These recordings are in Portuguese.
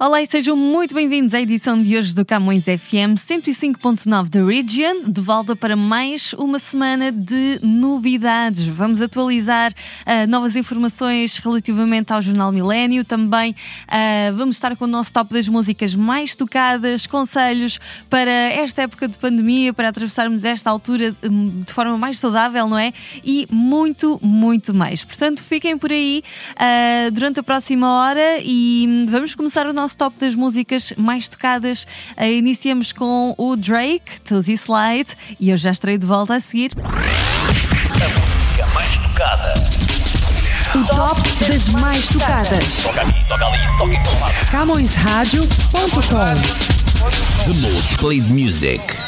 Olá e sejam muito bem-vindos à edição de hoje do Camões FM 105.9 da Region, de volta para mais uma semana de novidades. Vamos atualizar uh, novas informações relativamente ao Jornal Milênio, também uh, vamos estar com o nosso top das músicas mais tocadas, conselhos para esta época de pandemia, para atravessarmos esta altura hum, de forma mais saudável, não é? E muito, muito mais. Portanto, fiquem por aí uh, durante a próxima hora e hum, vamos começar o nosso nosso top das músicas mais tocadas. Uh, iniciamos com o Drake, Tuesday Slide, e eu já estarei de volta a seguir. A música mais tocada. O top das mais tocadas. Toca aqui, toca ali, toca em todo lado. CamõesRádio.com The most played music.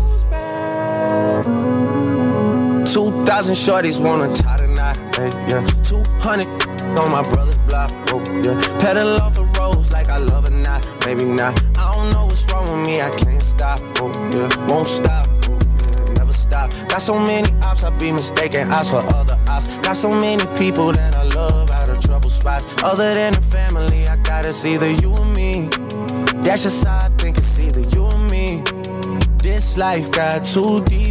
2,000 shorties wanna tie the knot, hey, yeah. 200 on my brother's block, oh, yeah. Pedal off the roads like I love it not, maybe not. I don't know what's wrong with me, I can't stop, oh, yeah. Won't stop, oh, yeah. Never stop. Got so many ops, I be mistaken ops for other ops. Got so many people that I love out of trouble spots. Other than the family, I got it's either you or me. That's just how I think it's either you or me. This life got too deep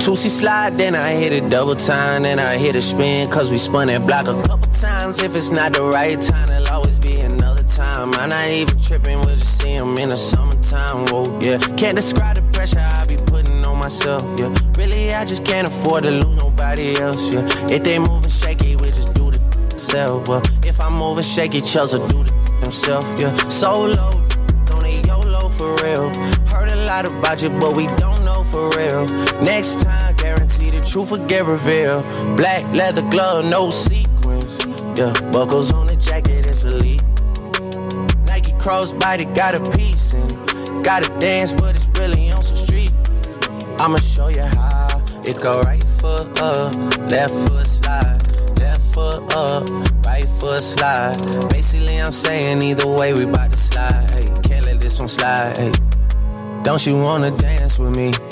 Tootsie slide, then I hit it double time, then I hit a spin, cause we spun that block a couple times. If it's not the right time, there'll always be another time. I'm not even tripping, we'll just see 'em in the summertime. Whoa, yeah. Can't describe the pressure I be putting on myself, yeah. Really, I just can't afford to lose nobody else, yeah. If they moving shaky, we just do the themselves. Well, if I'm moving shaky, Chelsea do the himself, yeah. Solo, don't YOLO for real. Heard a lot about you, but we don't for real. Next time, guarantee the truth will get revealed. Black leather glove, no sequins. Yeah, buckles on the jacket, it's elite. Nike crossbody got a piece in. Gotta dance, but it's really on some street. I'ma show you how. It go right foot up, left foot slide, left foot up, right foot slide. Basically, I'm saying either way, we bout to slide. Hey, can't let this one slide. Hey. Don't you wanna dance with me?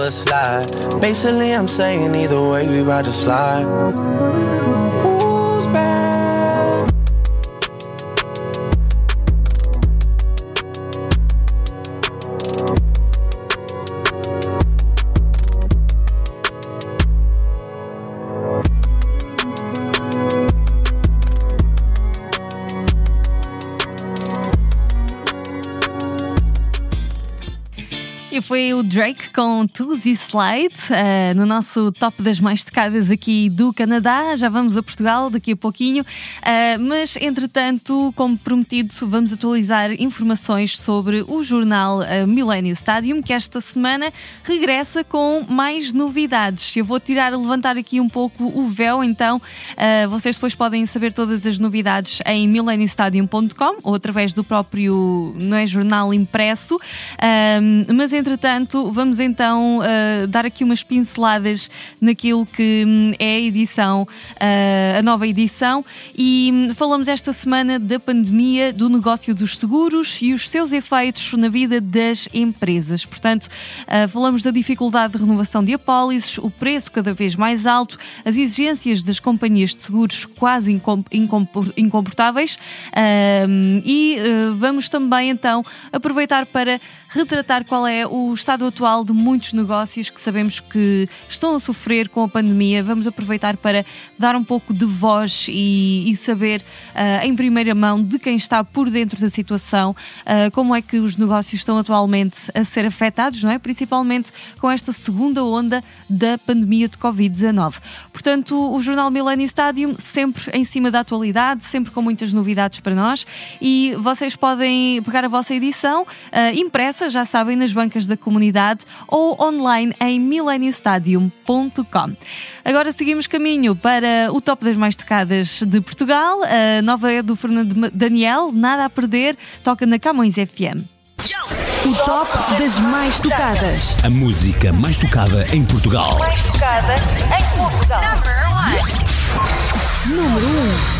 foot slide. Basically, I'm saying either way, we about to slide. Foi o Drake com Tuzi Slide uh, no nosso top das mais tocadas aqui do Canadá. Já vamos a Portugal daqui a pouquinho, uh, mas entretanto, como prometido, vamos atualizar informações sobre o jornal uh, Millennium Stadium, que esta semana regressa com mais novidades. Eu vou tirar, levantar aqui um pouco o véu, então vocês depois podem saber todas as novidades em millenniumstadium.com ou através do próprio não é, jornal impresso. mas entretanto, vamos então uh, dar aqui umas pinceladas naquilo que um, é a edição, uh, a nova edição, e um, falamos esta semana da pandemia, do negócio dos seguros e os seus efeitos na vida das empresas. Portanto, uh, falamos da dificuldade de renovação de apólices, o preço cada vez mais alto, as exigências das companhias de seguros quase incomportáveis e vamos também então aproveitar para retratar qual é o estado atual de muitos negócios que sabemos que estão a sofrer com a pandemia. Vamos aproveitar para dar um pouco de voz e, e saber uh, em primeira mão de quem está por dentro da situação, uh, como é que os negócios estão atualmente a ser afetados, não é? Principalmente com esta segunda onda da pandemia de Covid-19. Portanto, o jornal Millennium Stadium sempre em cima da atualidade, sempre com muitas novidades para nós e vocês podem pegar a vossa edição uh, impressa, já sabem, nas bancas da comunidade ou online em millenniumstadium.com. Agora seguimos caminho para o top das mais tocadas de Portugal. A nova é do Fernando Daniel, Nada a Perder, toca na Camões FM. O top das mais tocadas. A música mais tocada em Portugal. Mais tocada em Portugal. Número 1.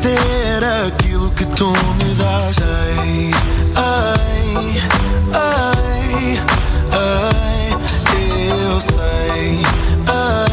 ter aquilo que tu me dás. Sei, ei, ei, eu sei. Ei,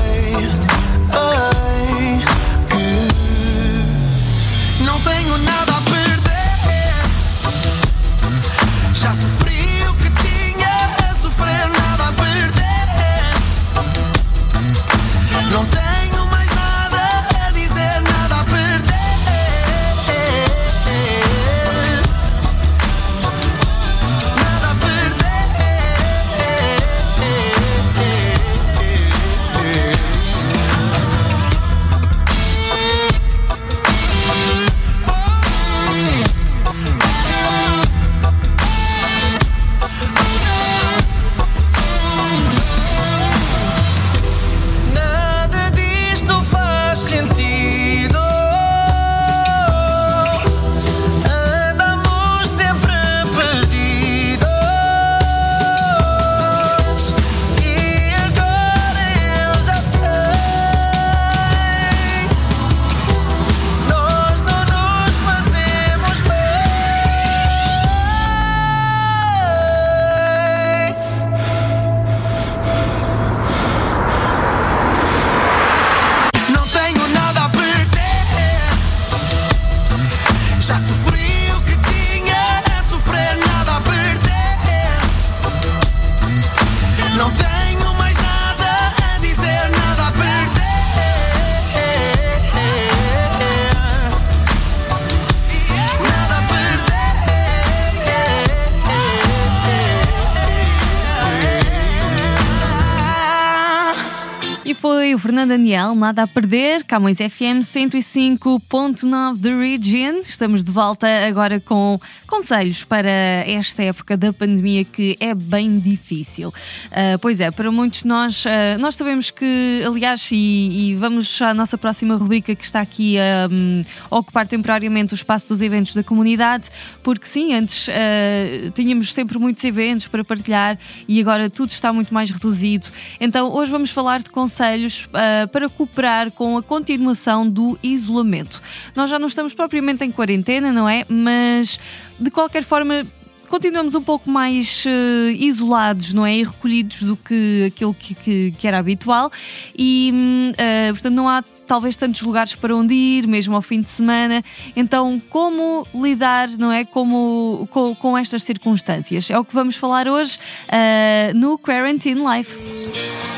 foi o Fernando Daniel, nada a perder, Camões FM 105.9 The Region. Estamos de volta agora com conselhos para esta época da pandemia que é bem difícil. Uh, pois é, para muitos nós, uh, nós sabemos que, aliás, e, e, vamos à nossa próxima rubrica que está aqui a um, ocupar temporariamente o espaço dos eventos da comunidade, porque sim, antes uh, tínhamos sempre muitos eventos para partilhar e agora tudo está muito mais reduzido. Então, hoje vamos falar de conselhos conselhos uh, para cooperar com a continuação do isolamento. Nós já não estamos propriamente em quarentena, não é? Mas de qualquer forma continuamos um pouco mais uh, isolados, não é? E recolhidos do que aquilo que, que, que era habitual e, uh, portanto, não há talvez tantos lugares para onde ir, mesmo ao fim de semana. Então, como lidar, não é? Como, com, com estas circunstâncias? É o que vamos falar hoje uh, no Quarantine Life.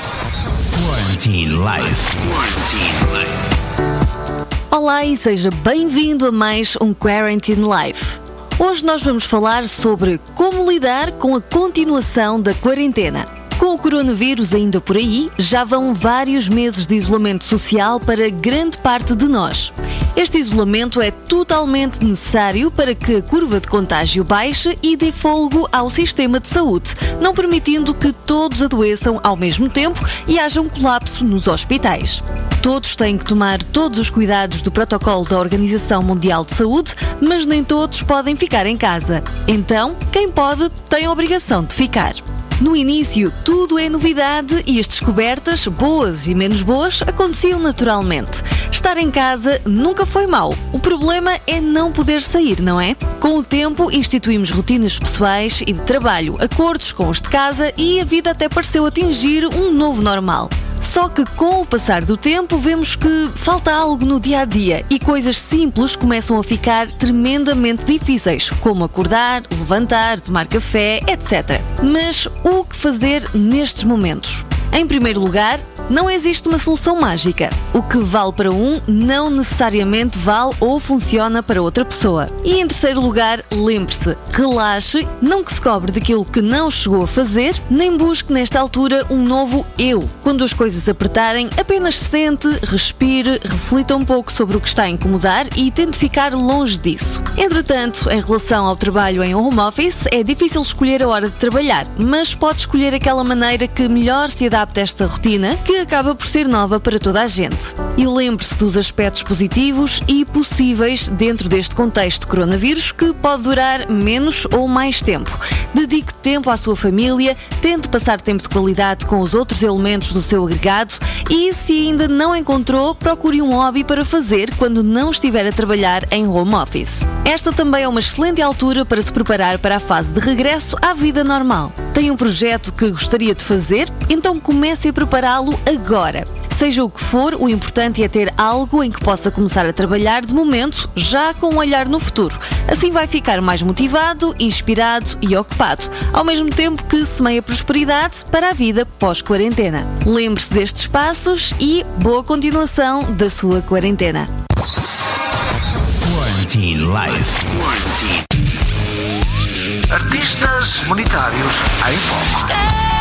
Quarantine Life. Quarantine Life. Olá e seja bem-vindo a mais um Quarantine Life. Hoje nós vamos falar sobre como lidar com a continuação da quarentena. Com o coronavírus ainda por aí, já vão vários meses de isolamento social para grande parte de nós. Este isolamento é totalmente necessário para que a curva de contágio baixe e dê folgo ao sistema de saúde, não permitindo que todos adoeçam ao mesmo tempo e haja um colapso nos hospitais. Todos têm que tomar todos os cuidados do protocolo da Organização Mundial de Saúde, mas nem todos podem ficar em casa. Então, quem pode tem a obrigação de ficar. No início, tudo é novidade e as descobertas, boas e menos boas, aconteciam naturalmente. Estar em casa nunca foi mau. O problema é não poder sair, não é? Com o tempo, instituímos rotinas pessoais e de trabalho, acordos com os de casa e a vida até pareceu atingir um novo normal. Só que com o passar do tempo vemos que falta algo no dia a dia e coisas simples começam a ficar tremendamente difíceis, como acordar, levantar, tomar café, etc. Mas o que fazer nestes momentos? Em primeiro lugar, não existe uma solução mágica. O que vale para um não necessariamente vale ou funciona para outra pessoa. E em terceiro lugar, lembre-se, relaxe, não que se cobre daquilo que não chegou a fazer, nem busque nesta altura um novo eu. Quando as coisas apertarem, apenas sente, respire, reflita um pouco sobre o que está a incomodar e tente ficar longe disso. Entretanto, em relação ao trabalho em home office, é difícil escolher a hora de trabalhar, mas pode escolher aquela maneira que melhor se adapta adapte esta rotina, que acaba por ser nova para toda a gente. E lembre-se dos aspectos positivos e possíveis dentro deste contexto de coronavírus que pode durar menos ou mais tempo. Dedique tempo à sua família, tente passar tempo de qualidade com os outros elementos do seu agregado e, se ainda não encontrou, procure um hobby para fazer quando não estiver a trabalhar em home office. Esta também é uma excelente altura para se preparar para a fase de regresso à vida normal. Tem um projeto que gostaria de fazer? Então comece a prepará-lo agora. Seja o que for, o importante é ter algo em que possa começar a trabalhar de momento, já com um olhar no futuro. Assim vai ficar mais motivado, inspirado e ocupado, ao mesmo tempo que semeia prosperidade para a vida pós-quarentena. Lembre-se destes passos e boa continuação da sua quarentena. Quarantine Life. Quarantine. Artistas monetários em foco.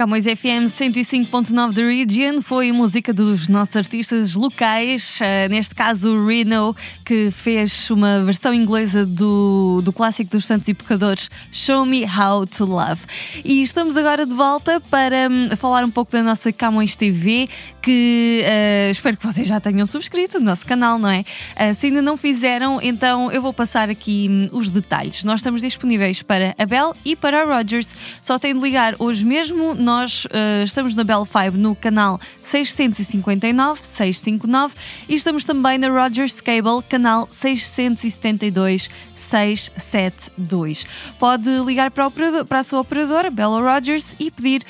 Camões FM 105.9 da Region foi música dos nossos artistas locais, eh, neste caso o Reno, que fez uma versão inglesa do, do clássico dos Santos e Pecadores, Show Me How to Love. E estamos agora de volta para hum, falar um pouco da nossa Camões TV, que eh, espero que vocês já tenham subscrito no nosso canal, não é? Eh, se ainda não fizeram, então eu vou passar aqui hum, os detalhes. Nós estamos disponíveis para a Bell e para a Rogers. Só tem de ligar hoje mesmo. Nós eh, estamos na Bell 5 no canal 659 659 e estamos também na Rogers Cable, canal 672 672. Pode ligar para, a operador- para a sua operadora, Bella Rogers, e pedir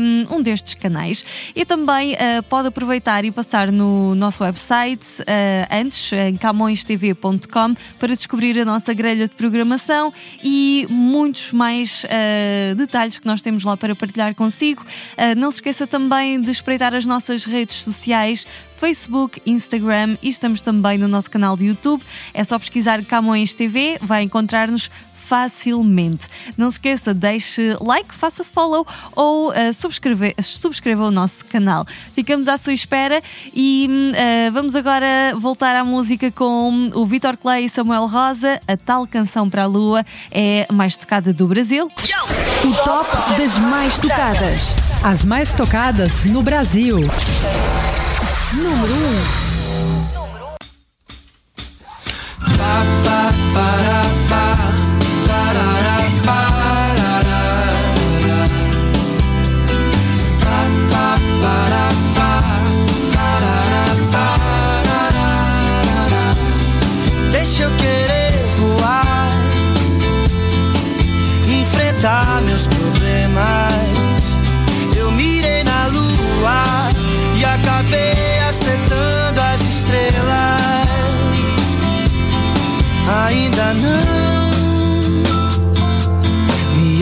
um, um destes canais. E também uh, pode aproveitar e passar no nosso website uh, antes, em camõestv.com, para descobrir a nossa grelha de programação e muitos mais uh, detalhes que nós temos lá para partilhar consigo. Uh, não se esqueça também de espreitar as nossas redes sociais. Facebook, Instagram e estamos também no nosso canal de YouTube. É só pesquisar Camões TV, vai encontrar-nos facilmente. Não se esqueça, deixe like, faça follow ou uh, subscreva o nosso canal. Ficamos à sua espera e uh, vamos agora voltar à música com o Vitor Clay e Samuel Rosa. A tal canção para a lua é mais tocada do Brasil. O top das mais tocadas. As mais tocadas no Brasil. Número 1. ba, ba, ba, da, ba.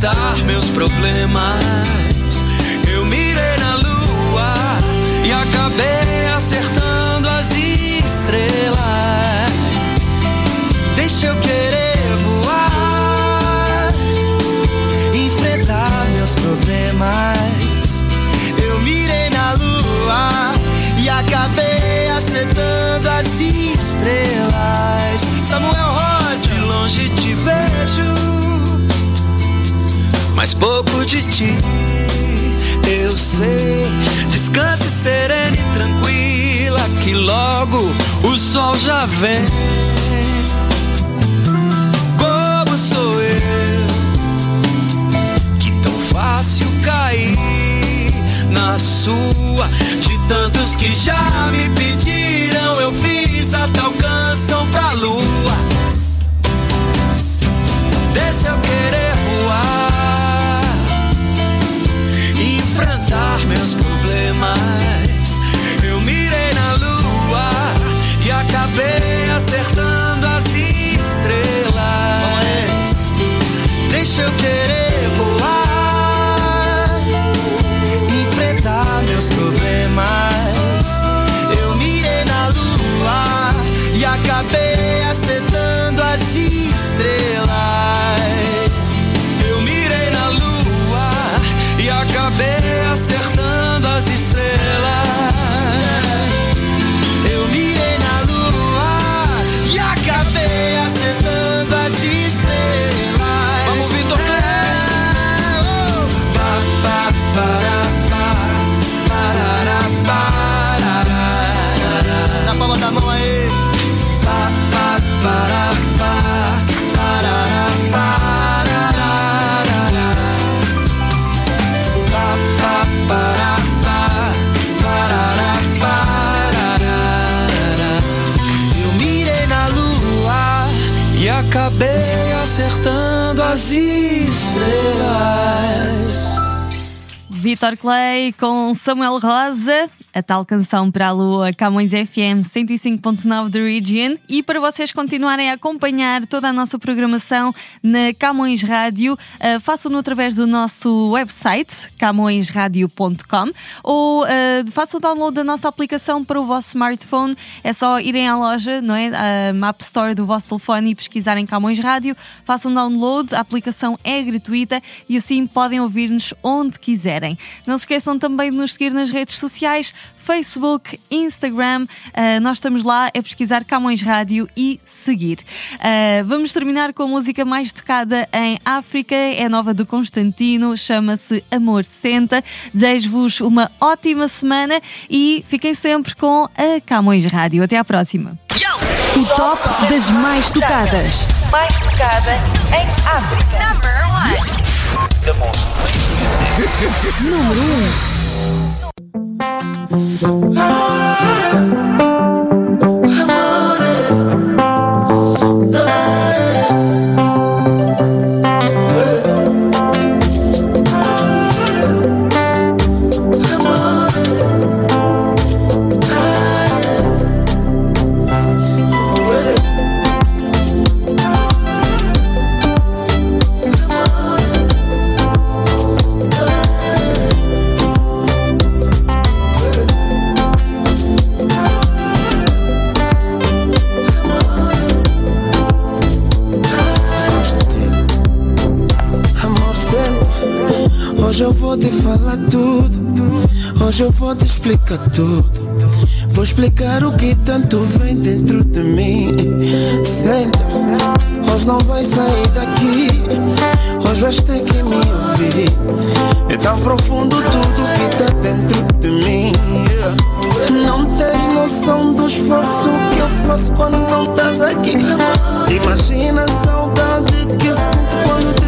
enfrentar meus problemas. Eu mirei na lua e acabei acertando as estrelas. Deixa eu querer voar, enfrentar meus problemas. Eu mirei na lua e acabei acertando as estrelas. Samuel mas pouco de ti eu sei. Descanse serena e tranquila, que logo o sol já vem. Bobo sou eu, que tão fácil cair na sua. De tantos que já me pediram, eu fiz a tal canção pra Vitor Clay com Samuel Rosa, a tal canção para a Lua, Camões FM 105.9 da Region. E para vocês continuarem a acompanhar toda a nossa programação na Camões Rádio, uh, façam-no através do nosso website, camõesradio.com, ou uh, façam o download da nossa aplicação para o vosso smartphone. É só irem à loja, não é? A App Store do vosso telefone e pesquisarem Camões Rádio, façam download, a aplicação é gratuita e assim podem ouvir-nos onde quiserem. Não se esqueçam também de nos seguir nas redes sociais, Facebook, Instagram. Uh, nós estamos lá a pesquisar Camões Rádio e seguir. Uh, vamos terminar com a música mais tocada em África, é nova do Constantino, chama-se Amor Senta. Desejo-vos uma ótima semana e fiquem sempre com a Camões Rádio. Até à próxima. O top das mais tocadas. Mais tocada em África. Number one. Número 1. Oh. Falar tudo. Hoje eu vou te explicar tudo. Vou explicar o que tanto vem dentro de mim. Senta. Hoje não vai sair daqui. Hoje vais ter que me ouvir. É tão profundo tudo que tá dentro de mim. Não tens noção do esforço que eu faço quando não estás aqui. Imagina a saudade que sinto quando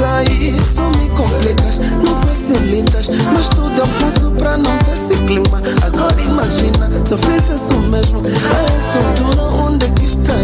sair. Só me complicas, não facilitas. Mas tudo eu faço pra não ter esse clima. Agora imagina, se eu fizesse o mesmo. A essa altura, onde é que estaríamos?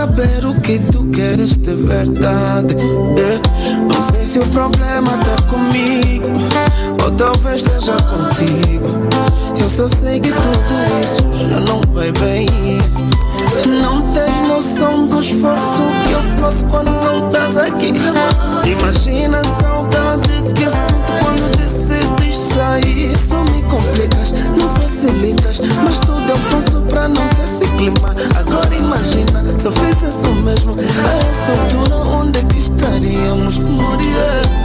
Saber o que tu queres de verdade. Não sei se o problema tá comigo, ou talvez esteja contigo. Eu só sei que tudo isso já não vai bem. Não tens noção do esforço que eu faço quando não estás aqui. Imagina a saudade que sinto quando decides sair. Só me complicas, não facilitas. Mas tudo eu faço pra não ter esse clima. Agora imagina, se eu fizesse o mesmo. A essa altura, onde é que estaríamos? Moria.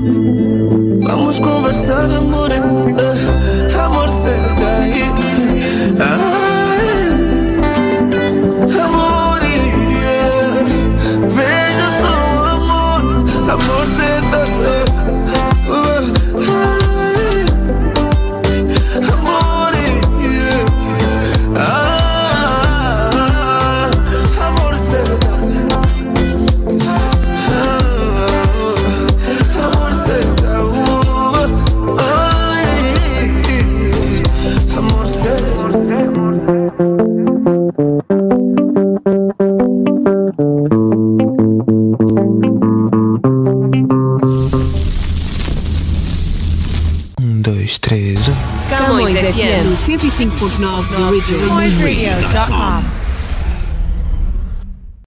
Vamos a conversar, amor, eh, amor, ser. 105.9 The Original. NoiseRadio.com.